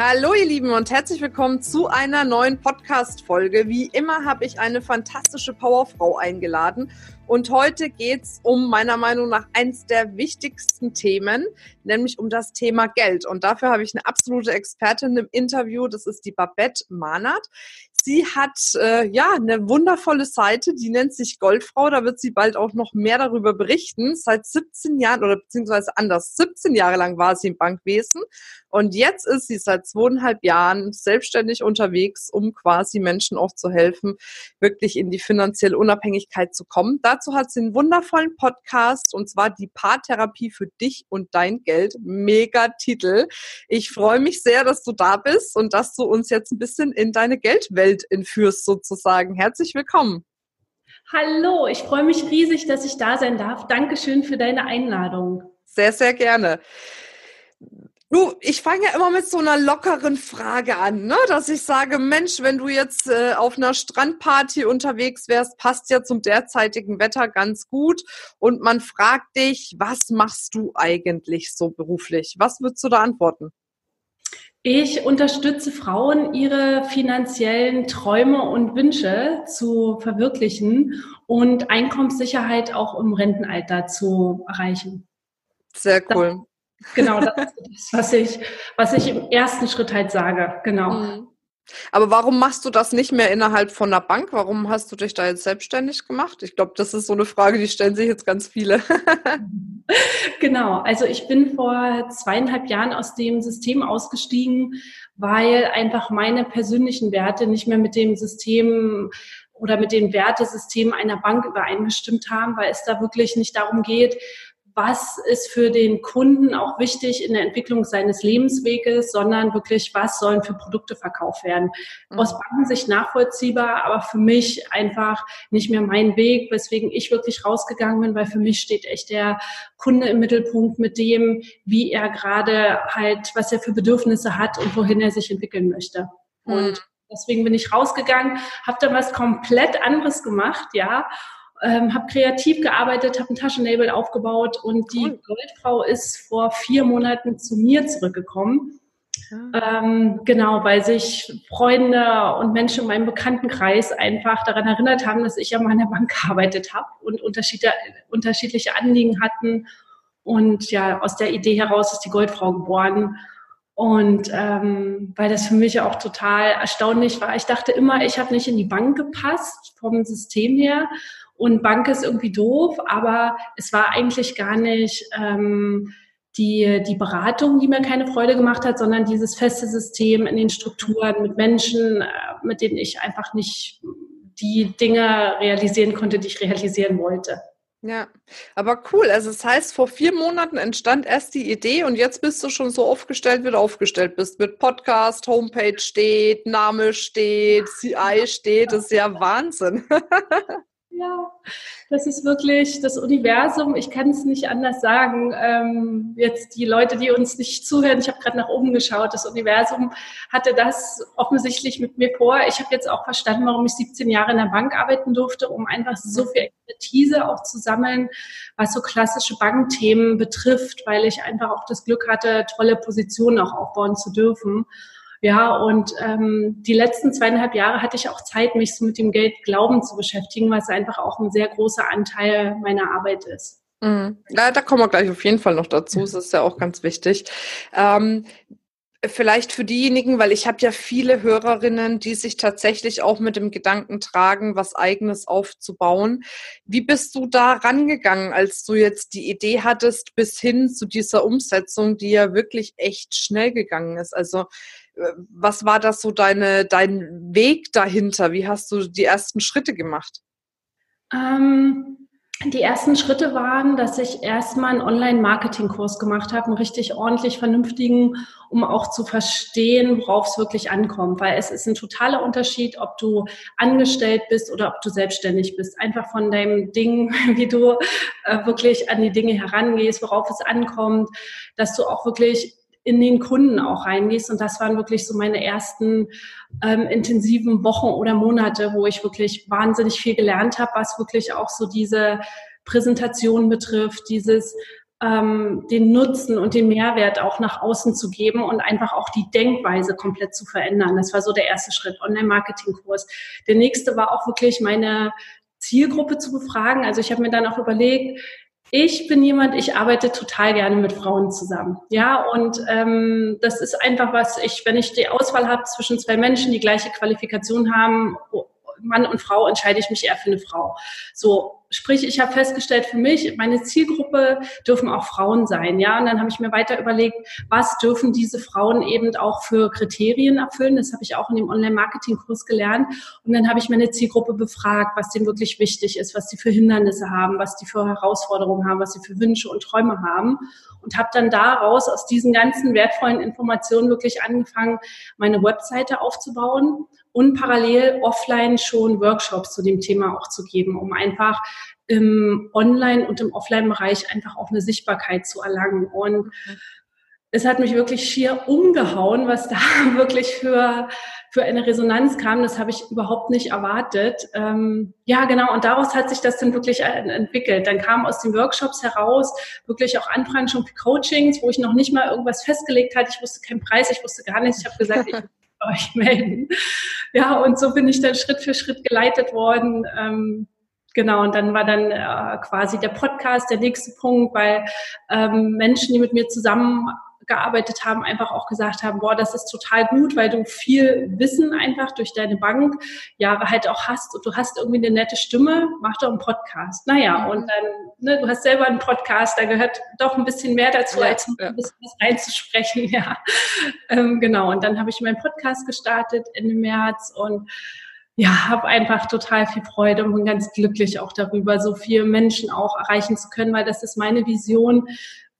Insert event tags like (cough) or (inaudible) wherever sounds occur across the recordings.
Hallo ihr Lieben und herzlich willkommen zu einer neuen Podcast-Folge. Wie immer habe ich eine fantastische Powerfrau eingeladen und heute geht's um meiner Meinung nach eins der wichtigsten Themen, nämlich um das Thema Geld. Und dafür habe ich eine absolute Expertin im Interview, das ist die Babette Mahnert. Sie hat äh, ja eine wundervolle Seite, die nennt sich Goldfrau. Da wird sie bald auch noch mehr darüber berichten. Seit 17 Jahren oder beziehungsweise anders, 17 Jahre lang war sie im Bankwesen und jetzt ist sie seit zweieinhalb Jahren selbstständig unterwegs, um quasi Menschen auch zu helfen, wirklich in die finanzielle Unabhängigkeit zu kommen. Dazu hat sie einen wundervollen Podcast und zwar die Paartherapie für dich und dein Geld. Mega Titel. Ich freue mich sehr, dass du da bist und dass du uns jetzt ein bisschen in deine Geldwelt entführst sozusagen. Herzlich willkommen. Hallo, ich freue mich riesig, dass ich da sein darf. Dankeschön für deine Einladung. Sehr, sehr gerne. Du, ich fange ja immer mit so einer lockeren Frage an, ne? dass ich sage, Mensch, wenn du jetzt äh, auf einer Strandparty unterwegs wärst, passt ja zum derzeitigen Wetter ganz gut. Und man fragt dich, was machst du eigentlich so beruflich? Was würdest du da antworten? Ich unterstütze Frauen, ihre finanziellen Träume und Wünsche zu verwirklichen und Einkommenssicherheit auch im Rentenalter zu erreichen. Sehr cool. Genau, das ist das, was ich, was ich im ersten Schritt halt sage. Genau. Mhm. Aber warum machst du das nicht mehr innerhalb von der Bank? Warum hast du dich da jetzt selbstständig gemacht? Ich glaube, das ist so eine Frage, die stellen sich jetzt ganz viele. (laughs) genau, also ich bin vor zweieinhalb Jahren aus dem System ausgestiegen, weil einfach meine persönlichen Werte nicht mehr mit dem System oder mit den Wertesystemen einer Bank übereingestimmt haben, weil es da wirklich nicht darum geht, was ist für den Kunden auch wichtig in der Entwicklung seines Lebensweges, sondern wirklich, was sollen für Produkte verkauft werden. Mhm. Aus Bankensicht nachvollziehbar, aber für mich einfach nicht mehr mein Weg, weswegen ich wirklich rausgegangen bin, weil für mich steht echt der Kunde im Mittelpunkt mit dem, wie er gerade halt, was er für Bedürfnisse hat und wohin er sich entwickeln möchte. Mhm. Und deswegen bin ich rausgegangen, habe dann was komplett anderes gemacht, ja, ähm, habe kreativ gearbeitet, habe ein Taschenlabel aufgebaut und die cool. Goldfrau ist vor vier Monaten zu mir zurückgekommen. Ah. Ähm, genau, weil sich Freunde und Menschen in meinem Bekanntenkreis einfach daran erinnert haben, dass ich ja mal in der Bank (laughs) gearbeitet habe und unterschiedliche Anliegen hatten. Und ja, aus der Idee heraus ist die Goldfrau geboren. Und ähm, weil das für mich auch total erstaunlich war. Ich dachte immer, ich habe nicht in die Bank gepasst vom System her und Bank ist irgendwie doof, aber es war eigentlich gar nicht ähm, die, die Beratung, die mir keine Freude gemacht hat, sondern dieses feste System in den Strukturen mit Menschen, äh, mit denen ich einfach nicht die Dinge realisieren konnte, die ich realisieren wollte. Ja, aber cool. Also das heißt, vor vier Monaten entstand erst die Idee und jetzt bist du schon so aufgestellt, wie du aufgestellt bist. Mit Podcast, Homepage steht, Name steht, CI steht. Das ist ja Wahnsinn. (laughs) Ja, das ist wirklich das Universum. Ich kann es nicht anders sagen. Ähm, jetzt die Leute, die uns nicht zuhören, ich habe gerade nach oben geschaut. Das Universum hatte das offensichtlich mit mir vor. Ich habe jetzt auch verstanden, warum ich 17 Jahre in der Bank arbeiten durfte, um einfach so viel Expertise auch zu sammeln, was so klassische Bankthemen betrifft, weil ich einfach auch das Glück hatte, tolle Positionen auch aufbauen zu dürfen. Ja, und ähm, die letzten zweieinhalb Jahre hatte ich auch Zeit, mich so mit dem Geld Glauben zu beschäftigen, was einfach auch ein sehr großer Anteil meiner Arbeit ist. Mhm. Ja, da kommen wir gleich auf jeden Fall noch dazu. Das ist ja auch ganz wichtig. Ähm, vielleicht für diejenigen, weil ich habe ja viele Hörerinnen, die sich tatsächlich auch mit dem Gedanken tragen, was eigenes aufzubauen. Wie bist du da rangegangen, als du jetzt die Idee hattest, bis hin zu dieser Umsetzung, die ja wirklich echt schnell gegangen ist? Also was war das so deine, dein Weg dahinter? Wie hast du die ersten Schritte gemacht? Ähm, Die ersten Schritte waren, dass ich erstmal einen Online-Marketing-Kurs gemacht habe, einen richtig ordentlich vernünftigen, um auch zu verstehen, worauf es wirklich ankommt. Weil es ist ein totaler Unterschied, ob du angestellt bist oder ob du selbstständig bist. Einfach von deinem Ding, (laughs) wie du äh, wirklich an die Dinge herangehst, worauf es ankommt, dass du auch wirklich in den Kunden auch reingehst. Und das waren wirklich so meine ersten ähm, intensiven Wochen oder Monate, wo ich wirklich wahnsinnig viel gelernt habe, was wirklich auch so diese Präsentation betrifft, dieses ähm, den Nutzen und den Mehrwert auch nach außen zu geben und einfach auch die Denkweise komplett zu verändern. Das war so der erste Schritt, Online-Marketing-Kurs. Der nächste war auch wirklich meine Zielgruppe zu befragen. Also ich habe mir dann auch überlegt, ich bin jemand, ich arbeite total gerne mit Frauen zusammen. Ja, und ähm, das ist einfach was, ich, wenn ich die Auswahl habe zwischen zwei Menschen, die gleiche Qualifikation haben, Mann und Frau, entscheide ich mich eher für eine Frau. So, sprich, ich habe festgestellt für mich, meine Zielgruppe dürfen auch Frauen sein, ja. Und dann habe ich mir weiter überlegt, was dürfen diese Frauen eben auch für Kriterien erfüllen. Das habe ich auch in dem Online-Marketing-Kurs gelernt. Und dann habe ich meine Zielgruppe befragt, was denen wirklich wichtig ist, was die für Hindernisse haben, was die für Herausforderungen haben, was sie für Wünsche und Träume haben. Und habe dann daraus aus diesen ganzen wertvollen Informationen wirklich angefangen, meine Webseite aufzubauen und parallel offline schon Workshops zu dem Thema auch zu geben, um einfach im Online- und im Offline-Bereich einfach auch eine Sichtbarkeit zu erlangen. Und es hat mich wirklich schier umgehauen, was da (laughs) wirklich für, für eine Resonanz kam. Das habe ich überhaupt nicht erwartet. Ähm, ja, genau. Und daraus hat sich das dann wirklich entwickelt. Dann kamen aus den Workshops heraus wirklich auch Anfragen schon für Coachings, wo ich noch nicht mal irgendwas festgelegt hatte. Ich wusste keinen Preis, ich wusste gar nichts. Ich habe gesagt, ich (laughs) euch melden. Ja, und so bin ich dann Schritt für Schritt geleitet worden. Ähm, genau, und dann war dann äh, quasi der Podcast der nächste Punkt, weil ähm, Menschen, die mit mir zusammen gearbeitet haben, einfach auch gesagt haben, boah, das ist total gut, weil du viel Wissen einfach durch deine Bank Jahre halt auch hast und du hast irgendwie eine nette Stimme, mach doch einen Podcast. Naja, mhm. und dann, ne, du hast selber einen Podcast, da gehört doch ein bisschen mehr dazu, ja, als ja. ein bisschen was reinzusprechen, (laughs) ja. Ähm, genau, und dann habe ich meinen Podcast gestartet Ende März und ja, habe einfach total viel Freude und bin ganz glücklich auch darüber, so viele Menschen auch erreichen zu können, weil das ist meine Vision,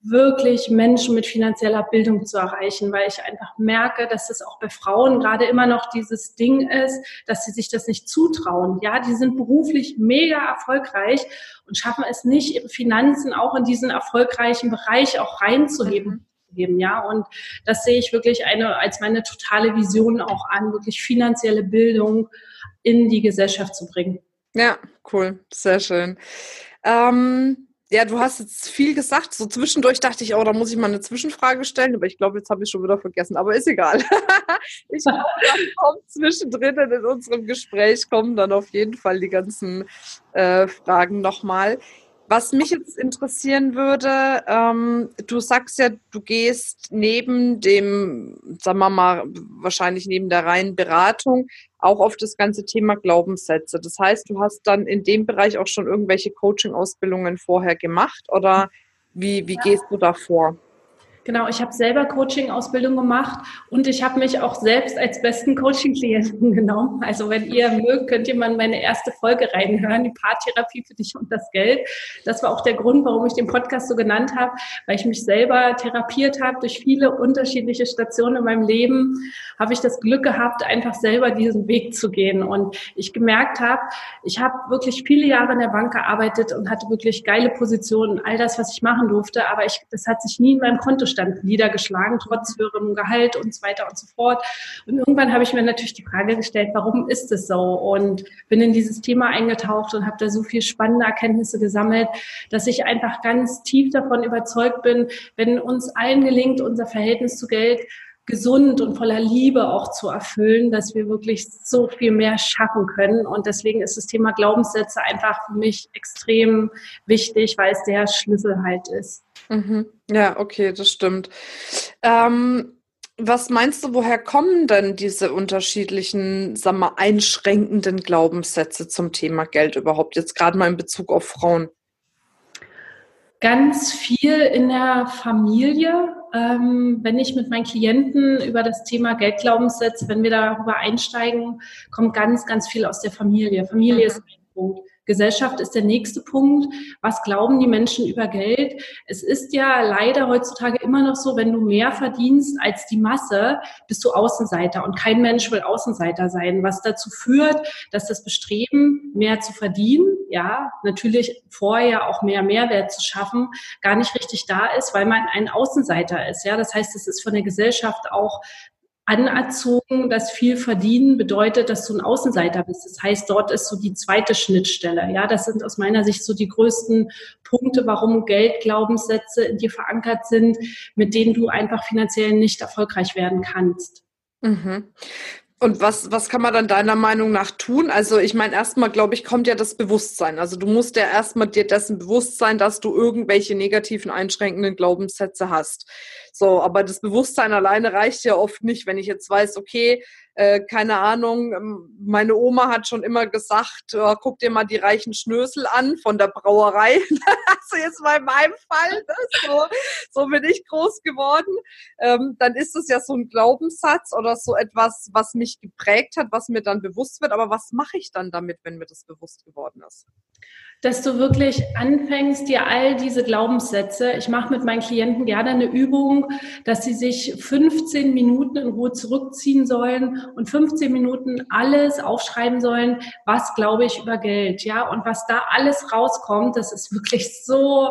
wirklich Menschen mit finanzieller Bildung zu erreichen, weil ich einfach merke, dass es auch bei Frauen gerade immer noch dieses Ding ist, dass sie sich das nicht zutrauen. Ja, die sind beruflich mega erfolgreich und schaffen es nicht, ihre Finanzen auch in diesen erfolgreichen Bereich auch reinzuheben. Mhm. Ja, und das sehe ich wirklich eine, als meine totale Vision auch an, wirklich finanzielle Bildung in die Gesellschaft zu bringen. Ja, cool, sehr schön. Ähm ja, du hast jetzt viel gesagt. So zwischendurch dachte ich, oh, da muss ich mal eine Zwischenfrage stellen, aber ich glaube, jetzt habe ich schon wieder vergessen. Aber ist egal. (laughs) ich glaube, dann kommt zwischendrin in unserem Gespräch kommen dann auf jeden Fall die ganzen äh, Fragen nochmal. Was mich jetzt interessieren würde, ähm, du sagst ja, du gehst neben dem, sagen wir mal, wahrscheinlich neben der reinen Beratung auch auf das ganze Thema Glaubenssätze. Das heißt, du hast dann in dem Bereich auch schon irgendwelche Coaching-Ausbildungen vorher gemacht oder wie, wie gehst du da vor? Genau, ich habe selber Coaching-Ausbildung gemacht und ich habe mich auch selbst als besten Coaching-Klienten (laughs) genommen. Also wenn ihr mögt, könnt ihr mal in meine erste Folge reinhören, die Paartherapie für dich und das Geld. Das war auch der Grund, warum ich den Podcast so genannt habe, weil ich mich selber therapiert habe durch viele unterschiedliche Stationen in meinem Leben, habe ich das Glück gehabt, einfach selber diesen Weg zu gehen. Und ich gemerkt habe, ich habe wirklich viele Jahre in der Bank gearbeitet und hatte wirklich geile Positionen, all das, was ich machen durfte, aber ich, das hat sich nie in meinem Kontostand Mittelstand niedergeschlagen, trotz höherem Gehalt und so weiter und so fort. Und irgendwann habe ich mir natürlich die Frage gestellt, warum ist es so? Und bin in dieses Thema eingetaucht und habe da so viel spannende Erkenntnisse gesammelt, dass ich einfach ganz tief davon überzeugt bin, wenn uns allen gelingt, unser Verhältnis zu Geld gesund und voller Liebe auch zu erfüllen, dass wir wirklich so viel mehr schaffen können. Und deswegen ist das Thema Glaubenssätze einfach für mich extrem wichtig, weil es der Schlüssel halt ist. Mhm. Ja, okay, das stimmt. Ähm, was meinst du, woher kommen denn diese unterschiedlichen, sagen wir, einschränkenden Glaubenssätze zum Thema Geld überhaupt, jetzt gerade mal in Bezug auf Frauen? Ganz viel in der Familie. Ähm, wenn ich mit meinen Klienten über das Thema Geldglaubenssätze, wenn wir darüber einsteigen, kommt ganz, ganz viel aus der Familie. Familie mhm. ist ein Punkt. Gesellschaft ist der nächste Punkt. Was glauben die Menschen über Geld? Es ist ja leider heutzutage immer noch so, wenn du mehr verdienst als die Masse, bist du Außenseiter und kein Mensch will Außenseiter sein, was dazu führt, dass das Bestreben, mehr zu verdienen, ja, natürlich vorher auch mehr Mehrwert zu schaffen, gar nicht richtig da ist, weil man ein Außenseiter ist. Ja, das heißt, es ist von der Gesellschaft auch anerzogen, dass viel verdienen bedeutet, dass du ein Außenseiter bist. Das heißt, dort ist so die zweite Schnittstelle. Ja, das sind aus meiner Sicht so die größten Punkte, warum Geldglaubenssätze in dir verankert sind, mit denen du einfach finanziell nicht erfolgreich werden kannst. Mhm. Und was, was kann man dann deiner Meinung nach tun? Also ich meine, erstmal, glaube ich, kommt ja das Bewusstsein. Also du musst ja erstmal dir dessen bewusst sein, dass du irgendwelche negativen, einschränkenden Glaubenssätze hast. So, aber das Bewusstsein alleine reicht ja oft nicht, wenn ich jetzt weiß, okay, äh, keine Ahnung, ähm, meine Oma hat schon immer gesagt, oh, guck dir mal die reichen Schnösel an von der Brauerei. (laughs) also jetzt in meinem Fall, ne? so, so bin ich groß geworden. Ähm, dann ist es ja so ein Glaubenssatz oder so etwas, was mich geprägt hat, was mir dann bewusst wird. Aber was mache ich dann damit, wenn mir das bewusst geworden ist? Dass du wirklich anfängst, dir all diese Glaubenssätze, ich mache mit meinen Klienten gerne eine Übung, dass sie sich 15 Minuten in Ruhe zurückziehen sollen und 15 Minuten alles aufschreiben sollen, was glaube ich über Geld, ja, und was da alles rauskommt, das ist wirklich so,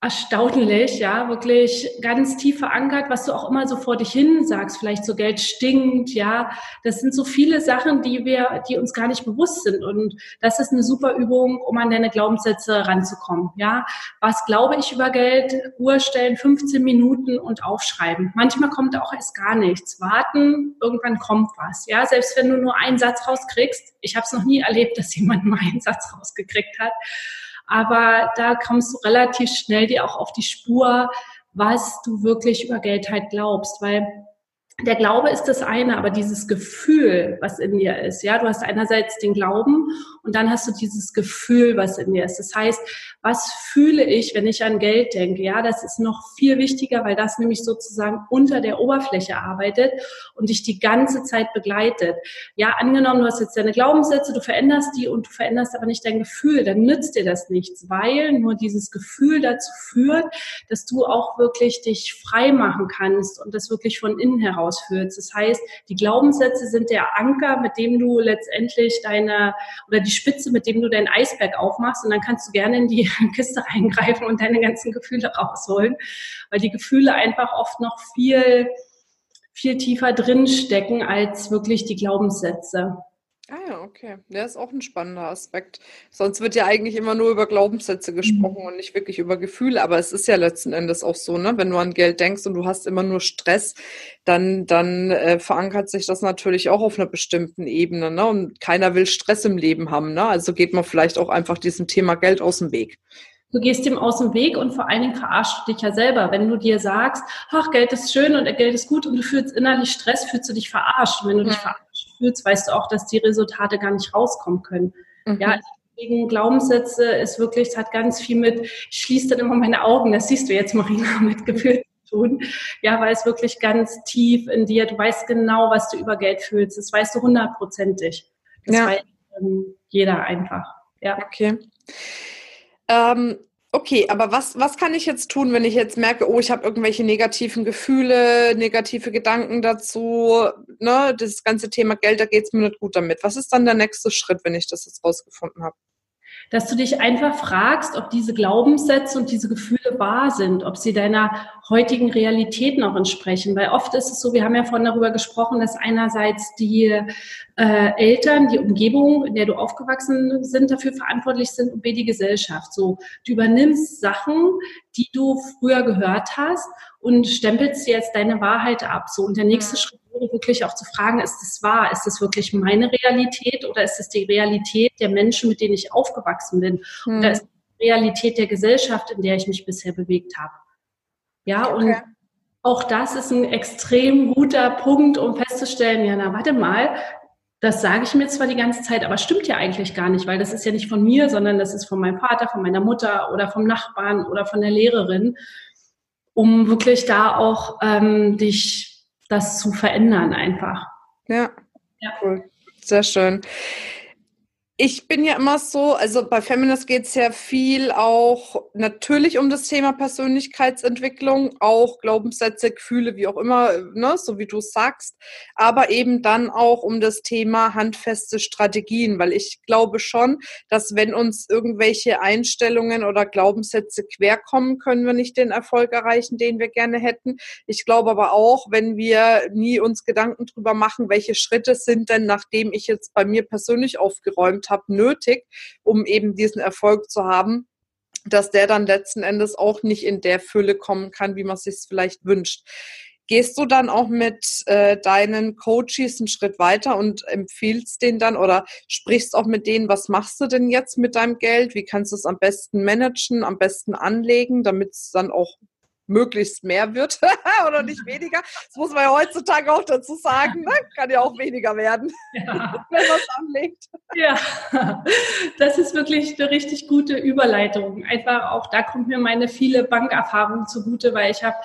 erstaunlich, ja, wirklich ganz tief verankert, was du auch immer so vor dich hin sagst, vielleicht so Geld stinkt, ja. Das sind so viele Sachen, die wir, die uns gar nicht bewusst sind. Und das ist eine super Übung, um an deine Glaubenssätze ranzukommen, ja. Was glaube ich über Geld? Uhr stellen, 15 Minuten und aufschreiben. Manchmal kommt auch erst gar nichts. Warten, irgendwann kommt was, ja. Selbst wenn du nur einen Satz rauskriegst. Ich habe es noch nie erlebt, dass jemand mal einen Satz rausgekriegt hat aber da kommst du relativ schnell dir auch auf die Spur, was du wirklich über Geld halt glaubst, weil der Glaube ist das eine, aber dieses Gefühl, was in dir ist, ja, du hast einerseits den Glauben und dann hast du dieses Gefühl, was in dir ist. Das heißt, was fühle ich, wenn ich an Geld denke? Ja, das ist noch viel wichtiger, weil das nämlich sozusagen unter der Oberfläche arbeitet und dich die ganze Zeit begleitet. Ja, angenommen, du hast jetzt deine Glaubenssätze, du veränderst die und du veränderst aber nicht dein Gefühl, dann nützt dir das nichts, weil nur dieses Gefühl dazu führt, dass du auch wirklich dich frei machen kannst und das wirklich von innen heraus ausführst. Das heißt, die Glaubenssätze sind der Anker, mit dem du letztendlich deine oder die Spitze, mit dem du dein Eisberg aufmachst und dann kannst du gerne in die (laughs) Kiste reingreifen und deine ganzen Gefühle rausholen, weil die Gefühle einfach oft noch viel viel tiefer drin stecken als wirklich die Glaubenssätze. Ah ja, okay. Der ist auch ein spannender Aspekt. Sonst wird ja eigentlich immer nur über Glaubenssätze gesprochen mhm. und nicht wirklich über Gefühle. Aber es ist ja letzten Endes auch so, ne? Wenn du an Geld denkst und du hast immer nur Stress, dann, dann äh, verankert sich das natürlich auch auf einer bestimmten Ebene, ne? Und keiner will Stress im Leben haben, ne? Also geht man vielleicht auch einfach diesem Thema Geld aus dem Weg. Du gehst dem aus dem Weg und vor allen Dingen verarschst du dich ja selber. Wenn du dir sagst, ach, Geld ist schön und Geld ist gut und du fühlst innerlich Stress, fühlst du dich verarscht. Und wenn du dich verarscht fühlst, weißt du auch, dass die Resultate gar nicht rauskommen können. Mhm. Ja, deswegen Glaubenssätze ist wirklich, es hat ganz viel mit, ich schließe dann immer meine Augen, das siehst du jetzt, Marina, (laughs) mit Gefühl zu tun. Ja, weil es wirklich ganz tief in dir, du weißt genau, was du über Geld fühlst. Das weißt du hundertprozentig. Das ja. weiß ähm, jeder einfach. Ja. Okay. Ähm, Okay, aber was, was kann ich jetzt tun, wenn ich jetzt merke, oh, ich habe irgendwelche negativen Gefühle, negative Gedanken dazu, ne, das ganze Thema Geld, da geht es mir nicht gut damit. Was ist dann der nächste Schritt, wenn ich das jetzt rausgefunden habe? Dass du dich einfach fragst, ob diese Glaubenssätze und diese Gefühle wahr sind, ob sie deiner heutigen Realität noch entsprechen. Weil oft ist es so, wir haben ja vorhin darüber gesprochen, dass einerseits die äh, Eltern, die Umgebung, in der du aufgewachsen sind, dafür verantwortlich sind und B, die Gesellschaft. So, du übernimmst Sachen, die du früher gehört hast und stempelst dir jetzt deine Wahrheit ab. So, und der nächste Schritt wäre wirklich auch zu fragen, ist das wahr? Ist das wirklich meine Realität oder ist es die Realität der Menschen, mit denen ich aufgewachsen bin? Mhm. Oder ist es die Realität der Gesellschaft, in der ich mich bisher bewegt habe? Ja, okay. und auch das ist ein extrem guter Punkt, um festzustellen, ja, na, warte mal, das sage ich mir zwar die ganze Zeit, aber stimmt ja eigentlich gar nicht, weil das ist ja nicht von mir, sondern das ist von meinem Vater, von meiner Mutter oder vom Nachbarn oder von der Lehrerin, um wirklich da auch ähm, dich das zu verändern einfach. Ja, ja. cool. Sehr schön. Ich bin ja immer so, also bei Feminist geht es ja viel auch natürlich um das Thema Persönlichkeitsentwicklung, auch Glaubenssätze, Gefühle, wie auch immer, ne, so wie du sagst, aber eben dann auch um das Thema handfeste Strategien, weil ich glaube schon, dass wenn uns irgendwelche Einstellungen oder Glaubenssätze querkommen, können wir nicht den Erfolg erreichen, den wir gerne hätten. Ich glaube aber auch, wenn wir nie uns Gedanken drüber machen, welche Schritte sind denn, nachdem ich jetzt bei mir persönlich aufgeräumt habe, nötig, um eben diesen Erfolg zu haben, dass der dann letzten Endes auch nicht in der Fülle kommen kann, wie man sich es vielleicht wünscht. Gehst du dann auch mit äh, deinen Coaches einen Schritt weiter und empfiehlst den dann oder sprichst auch mit denen, was machst du denn jetzt mit deinem Geld? Wie kannst du es am besten managen, am besten anlegen, damit es dann auch möglichst mehr wird (laughs) oder nicht (laughs) weniger. Das muss man ja heutzutage auch dazu sagen. Ne? Kann ja auch weniger werden, (laughs) ja. wenn man es anlegt. Ja, das ist wirklich eine richtig gute Überleitung. Einfach auch da kommt mir meine viele Bankerfahrung zugute, weil ich habe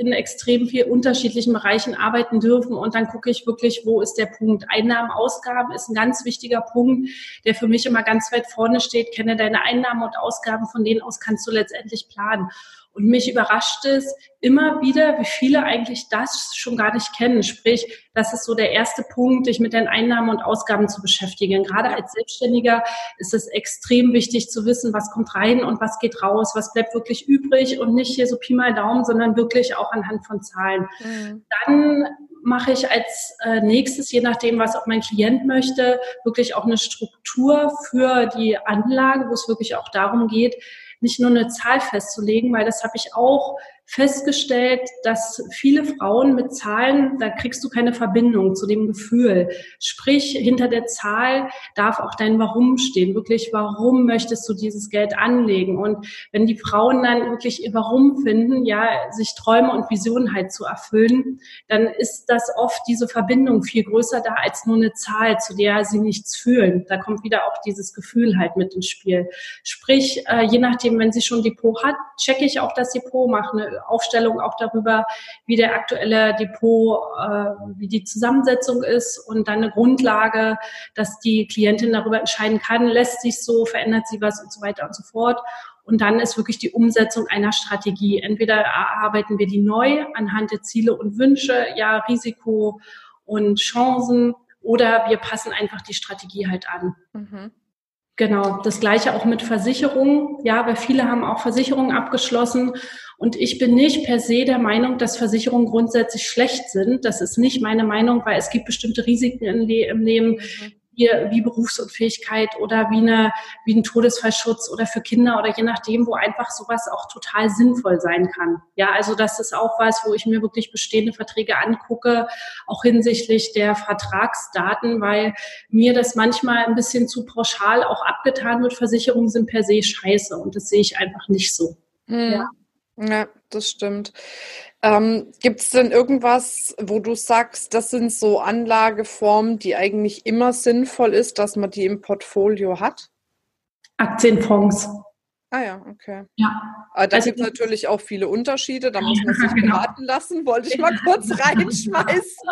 in extrem viel unterschiedlichen Bereichen arbeiten dürfen. Und dann gucke ich wirklich, wo ist der Punkt. Einnahmen, Ausgaben ist ein ganz wichtiger Punkt, der für mich immer ganz weit vorne steht. Kenne deine Einnahmen und Ausgaben, von denen aus kannst du letztendlich planen. Und mich überrascht es immer wieder, wie viele eigentlich das schon gar nicht kennen. Sprich, das ist so der erste Punkt, dich mit den Einnahmen und Ausgaben zu beschäftigen. Gerade als Selbstständiger ist es extrem wichtig zu wissen, was kommt rein und was geht raus, was bleibt wirklich übrig und nicht hier so Pi mal Daumen, sondern wirklich auch anhand von Zahlen. Mhm. Dann mache ich als äh, nächstes, je nachdem, was auch mein Klient möchte, wirklich auch eine Struktur für die Anlage, wo es wirklich auch darum geht, nicht nur eine Zahl festzulegen, weil das habe ich auch festgestellt, dass viele Frauen mit Zahlen, da kriegst du keine Verbindung zu dem Gefühl. Sprich, hinter der Zahl darf auch dein Warum stehen. Wirklich, warum möchtest du dieses Geld anlegen? Und wenn die Frauen dann wirklich ihr Warum finden, ja, sich Träume und Visionen halt zu erfüllen, dann ist das oft diese Verbindung viel größer da als nur eine Zahl, zu der sie nichts fühlen. Da kommt wieder auch dieses Gefühl halt mit ins Spiel. Sprich, äh, je nachdem, wenn sie schon Depot hat, checke ich auch das Depot, mache eine Aufstellung auch darüber, wie der aktuelle Depot, äh, wie die Zusammensetzung ist und dann eine Grundlage, dass die Klientin darüber entscheiden kann, lässt sich so, verändert sie was und so weiter und so fort. Und dann ist wirklich die Umsetzung einer Strategie. Entweder erarbeiten wir die neu anhand der Ziele und Wünsche, ja, Risiko und Chancen, oder wir passen einfach die Strategie halt an. Mhm. Genau, das gleiche auch mit Versicherungen. Ja, weil viele haben auch Versicherungen abgeschlossen. Und ich bin nicht per se der Meinung, dass Versicherungen grundsätzlich schlecht sind. Das ist nicht meine Meinung, weil es gibt bestimmte Risiken im, Leben, mhm wie, Berufsunfähigkeit oder wie, eine, wie ein Todesfallschutz oder für Kinder oder je nachdem, wo einfach sowas auch total sinnvoll sein kann. Ja, also das ist auch was, wo ich mir wirklich bestehende Verträge angucke, auch hinsichtlich der Vertragsdaten, weil mir das manchmal ein bisschen zu pauschal auch abgetan wird. Versicherungen sind per se scheiße und das sehe ich einfach nicht so. Hm. Ja. Ja, das stimmt. Ähm, Gibt es denn irgendwas, wo du sagst, das sind so Anlageformen, die eigentlich immer sinnvoll ist, dass man die im Portfolio hat? Aktienfonds. Ah ja, okay. Ja. Aber da also, gibt es natürlich auch viele Unterschiede, da muss man sich (laughs) genau. beraten lassen, wollte ich mal kurz reinschmeißen.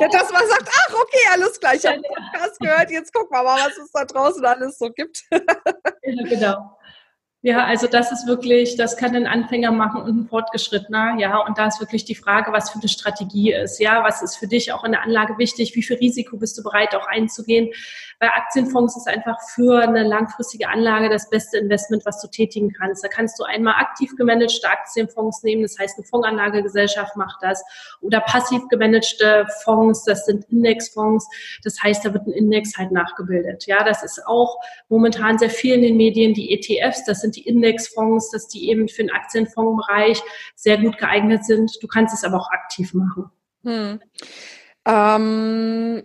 ja, dass man sagt, ach okay, alles gleich, ich habe Podcast gehört, jetzt gucken wir mal, was es da draußen alles so gibt. ja, genau. Ja, also das ist wirklich, das kann ein Anfänger machen und ein Fortgeschrittener. Ja, und da ist wirklich die Frage, was für eine Strategie ist. Ja, was ist für dich auch in der Anlage wichtig? Wie viel Risiko bist du bereit auch einzugehen? Bei Aktienfonds ist einfach für eine langfristige Anlage das beste Investment, was du tätigen kannst. Da kannst du einmal aktiv gemanagte Aktienfonds nehmen. Das heißt, eine Fondsanlagegesellschaft macht das. Oder passiv gemanagte Fonds. Das sind Indexfonds. Das heißt, da wird ein Index halt nachgebildet. Ja, das ist auch momentan sehr viel in den Medien. Die ETFs, das sind sind die Indexfonds, dass die eben für den Aktienfondsbereich sehr gut geeignet sind. Du kannst es aber auch aktiv machen. Hm. Ähm,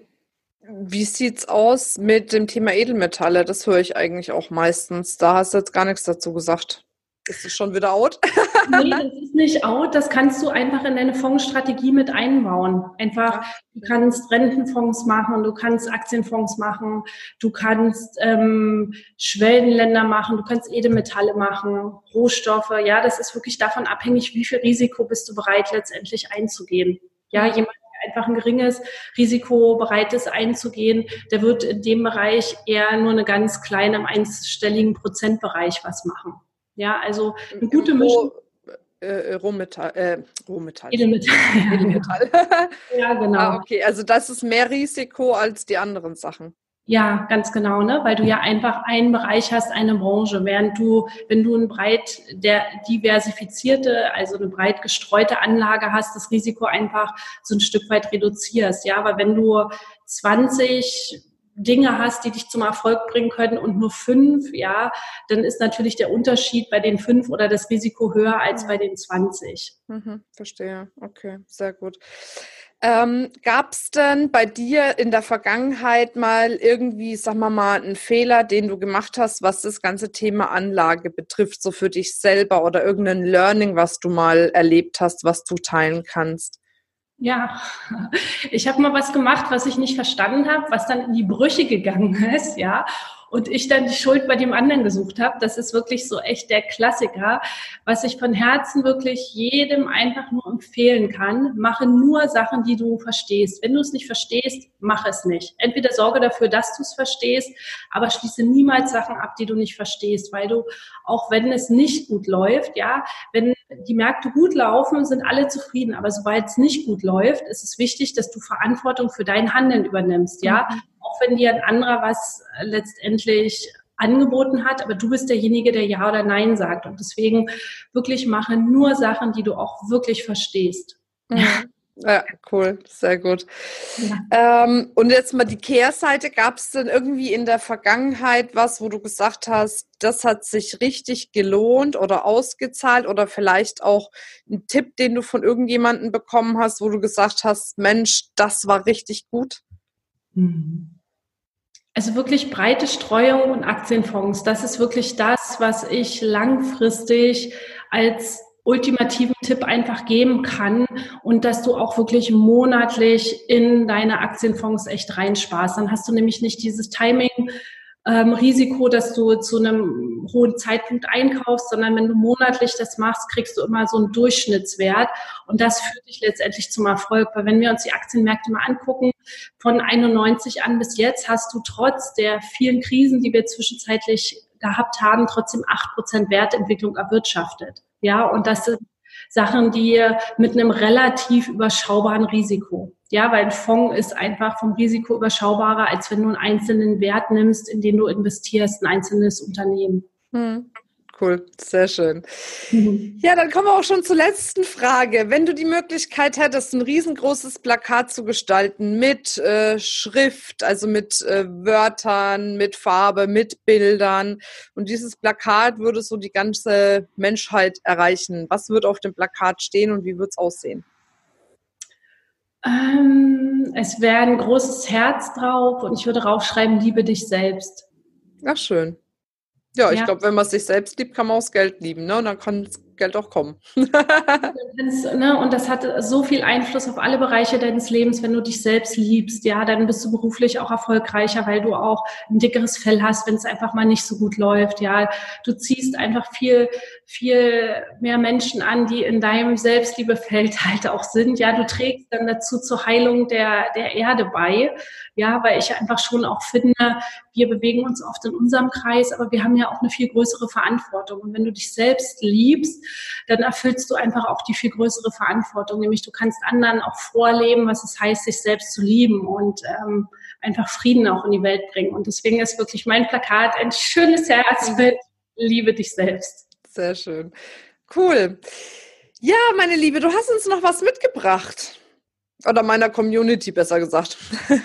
wie es aus mit dem Thema Edelmetalle? Das höre ich eigentlich auch meistens. Da hast du jetzt gar nichts dazu gesagt. Ist es schon wieder out? (laughs) nee, das ist nicht out. Das kannst du einfach in deine Fondsstrategie mit einbauen. Einfach, du kannst Rentenfonds machen, du kannst Aktienfonds machen, du kannst ähm, Schwellenländer machen, du kannst Edelmetalle machen, Rohstoffe. Ja, das ist wirklich davon abhängig, wie viel Risiko bist du bereit letztendlich einzugehen. Ja, mhm. jemand, einfach ein geringes Risiko bereit ist einzugehen, der wird in dem Bereich eher nur eine ganz kleine, im einstelligen Prozentbereich was machen. Ja, also eine gute Mischung. Äh, Rohmetall, äh, Rohmetall. Edelmetall. (laughs) Edelmetall. (laughs) ja, genau. Ah, okay, also das ist mehr Risiko als die anderen Sachen. Ja, ganz genau, ne? weil du ja einfach einen Bereich hast, eine Branche, während du, wenn du ein breit der diversifizierte, also eine breit gestreute Anlage hast, das Risiko einfach so ein Stück weit reduzierst. Ja, aber wenn du 20 Dinge hast, die dich zum Erfolg bringen können und nur fünf, ja, dann ist natürlich der Unterschied bei den fünf oder das Risiko höher als bei den 20. Mhm, verstehe. Okay, sehr gut. Ähm, Gab es denn bei dir in der Vergangenheit mal irgendwie, sag mal mal, einen Fehler, den du gemacht hast, was das ganze Thema Anlage betrifft, so für dich selber oder irgendein Learning, was du mal erlebt hast, was du teilen kannst? Ja, ich habe mal was gemacht, was ich nicht verstanden habe, was dann in die Brüche gegangen (laughs) ist, ja und ich dann die Schuld bei dem anderen gesucht habe. Das ist wirklich so echt der Klassiker, was ich von Herzen wirklich jedem einfach nur empfehlen kann. Mache nur Sachen, die du verstehst. Wenn du es nicht verstehst, mach es nicht. Entweder sorge dafür, dass du es verstehst, aber schließe niemals Sachen ab, die du nicht verstehst, weil du, auch wenn es nicht gut läuft, ja, wenn die Märkte gut laufen, sind alle zufrieden. Aber sobald es nicht gut läuft, ist es wichtig, dass du Verantwortung für dein Handeln übernimmst, ja. Mhm auch wenn dir ein anderer was äh, letztendlich angeboten hat, aber du bist derjenige, der Ja oder Nein sagt. Und deswegen wirklich mache nur Sachen, die du auch wirklich verstehst. Mhm. Ja, cool, sehr gut. Ja. Ähm, und jetzt mal die Kehrseite, gab es denn irgendwie in der Vergangenheit was, wo du gesagt hast, das hat sich richtig gelohnt oder ausgezahlt oder vielleicht auch ein Tipp, den du von irgendjemandem bekommen hast, wo du gesagt hast, Mensch, das war richtig gut? Mhm. Also wirklich breite Streuung und Aktienfonds, das ist wirklich das, was ich langfristig als ultimativen Tipp einfach geben kann und dass du auch wirklich monatlich in deine Aktienfonds echt reinsparst. Dann hast du nämlich nicht dieses Timing, ähm, Risiko, dass du zu einem hohen Zeitpunkt einkaufst, sondern wenn du monatlich das machst, kriegst du immer so einen Durchschnittswert und das führt dich letztendlich zum Erfolg. Weil wenn wir uns die Aktienmärkte mal angucken, von 91 an bis jetzt hast du trotz der vielen Krisen, die wir zwischenzeitlich gehabt haben, trotzdem acht Prozent Wertentwicklung erwirtschaftet. Ja, und das sind Sachen, die mit einem relativ überschaubaren Risiko. Ja, weil ein Fonds ist einfach vom Risiko überschaubarer, als wenn du einen einzelnen Wert nimmst, in den du investierst, ein einzelnes Unternehmen. Hm. Cool, sehr schön. Mhm. Ja, dann kommen wir auch schon zur letzten Frage. Wenn du die Möglichkeit hättest, ein riesengroßes Plakat zu gestalten mit äh, Schrift, also mit äh, Wörtern, mit Farbe, mit Bildern und dieses Plakat würde so die ganze Menschheit erreichen, was würde auf dem Plakat stehen und wie würde es aussehen? Ähm, es wäre ein großes Herz drauf und ich würde draufschreiben, liebe dich selbst. Ach, schön. Ja, ich glaube, wenn man sich selbst liebt, kann man auch das Geld lieben, ne? Und dann kann das Geld auch kommen. (laughs) ne, und das hat so viel Einfluss auf alle Bereiche deines Lebens, wenn du dich selbst liebst, ja, dann bist du beruflich auch erfolgreicher, weil du auch ein dickeres Fell hast, wenn es einfach mal nicht so gut läuft, ja. Du ziehst einfach viel, viel mehr Menschen an, die in deinem Selbstliebefeld (laughs) halt auch sind, ja. Du trägst dann dazu zur Heilung der, der Erde bei, ja, weil ich einfach schon auch finde, wir bewegen uns oft in unserem Kreis, aber wir haben ja auch eine viel größere Verantwortung. Und wenn du dich selbst liebst, dann erfüllst du einfach auch die viel größere Verantwortung. Nämlich du kannst anderen auch vorleben, was es heißt, sich selbst zu lieben und ähm, einfach Frieden auch in die Welt bringen. Und deswegen ist wirklich mein Plakat ein schönes Herz mit Liebe dich selbst. Sehr schön. Cool. Ja, meine Liebe, du hast uns noch was mitgebracht. Oder meiner Community besser gesagt. (laughs)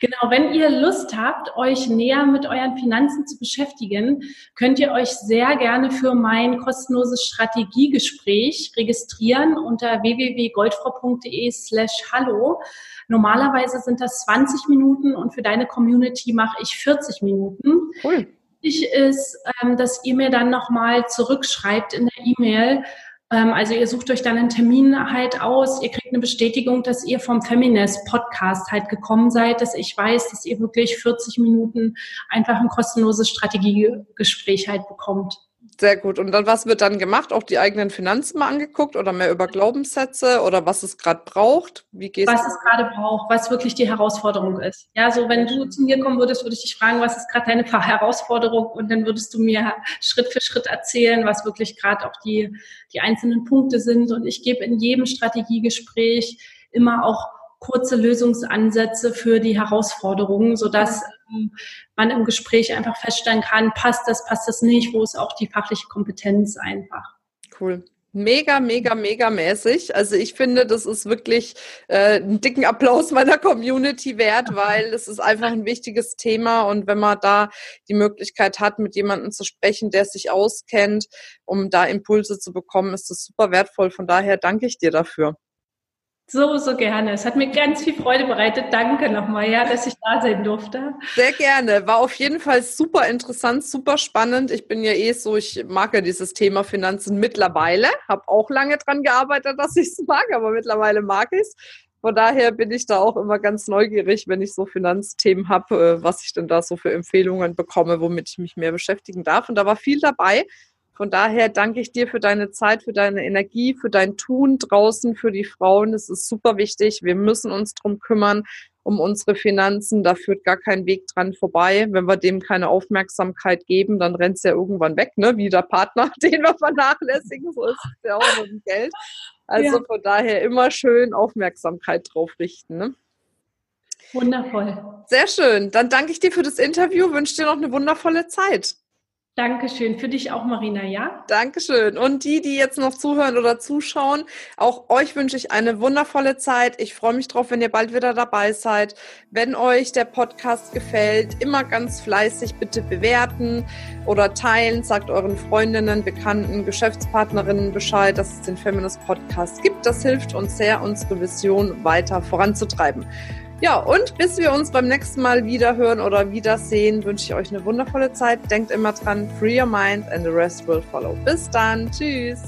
Genau, wenn ihr Lust habt, euch näher mit euren Finanzen zu beschäftigen, könnt ihr euch sehr gerne für mein kostenloses Strategiegespräch registrieren unter www.goldfrau.de slash hallo. Normalerweise sind das 20 Minuten und für deine Community mache ich 40 Minuten. Cool. Wichtig ist, ähm, dass ihr mir dann nochmal zurückschreibt in der E-Mail, ähm, also ihr sucht euch dann einen Termin halt aus, ihr kriegt eine Bestätigung, dass ihr vom Feminist Podcast halt gekommen seid, dass ich weiß, dass ihr wirklich 40 Minuten einfach ein kostenloses Strategiegespräch halt bekommt. Sehr gut. Und dann, was wird dann gemacht? Auch die eigenen Finanzen mal angeguckt oder mehr über Glaubenssätze oder was es gerade braucht? Wie gehst was es gerade braucht, was wirklich die Herausforderung ist. Ja, so wenn du zu mir kommen würdest, würde ich dich fragen, was ist gerade deine Herausforderung? Und dann würdest du mir Schritt für Schritt erzählen, was wirklich gerade auch die, die einzelnen Punkte sind. Und ich gebe in jedem Strategiegespräch immer auch kurze Lösungsansätze für die Herausforderungen, sodass man im Gespräch einfach feststellen kann, passt das, passt das nicht, wo ist auch die fachliche Kompetenz einfach. Cool. Mega, mega, mega mäßig. Also ich finde, das ist wirklich äh, einen dicken Applaus meiner Community wert, weil es ist einfach ein wichtiges Thema und wenn man da die Möglichkeit hat, mit jemandem zu sprechen, der sich auskennt, um da Impulse zu bekommen, ist das super wertvoll. Von daher danke ich dir dafür. So, so gerne. Es hat mir ganz viel Freude bereitet. Danke nochmal, ja, dass ich da sein durfte. Sehr gerne. War auf jeden Fall super interessant, super spannend. Ich bin ja eh so, ich mag ja dieses Thema Finanzen mittlerweile. Habe auch lange dran gearbeitet, dass ich es (laughs) mag, aber mittlerweile mag ich es. Von daher bin ich da auch immer ganz neugierig, wenn ich so Finanzthemen habe, äh, was ich denn da so für Empfehlungen bekomme, womit ich mich mehr beschäftigen darf. Und da war viel dabei. Von daher danke ich dir für deine Zeit, für deine Energie, für dein Tun draußen, für die Frauen. Das ist super wichtig. Wir müssen uns drum kümmern, um unsere Finanzen. Da führt gar kein Weg dran vorbei. Wenn wir dem keine Aufmerksamkeit geben, dann rennt es ja irgendwann weg, ne? Wie der Partner, (laughs) den wir vernachlässigen. So ist es ja auch mit dem Geld. Also ja. von daher immer schön Aufmerksamkeit drauf richten. Ne? Wundervoll. Sehr schön. Dann danke ich dir für das Interview, wünsche dir noch eine wundervolle Zeit. Dankeschön. Für dich auch, Marina, ja? Dankeschön. Und die, die jetzt noch zuhören oder zuschauen, auch euch wünsche ich eine wundervolle Zeit. Ich freue mich drauf, wenn ihr bald wieder dabei seid. Wenn euch der Podcast gefällt, immer ganz fleißig bitte bewerten oder teilen. Sagt euren Freundinnen, Bekannten, Geschäftspartnerinnen Bescheid, dass es den Feminist Podcast gibt. Das hilft uns sehr, unsere Vision weiter voranzutreiben. Ja, und bis wir uns beim nächsten Mal wieder hören oder wiedersehen, wünsche ich euch eine wundervolle Zeit. Denkt immer dran, free your mind and the rest will follow. Bis dann. Tschüss.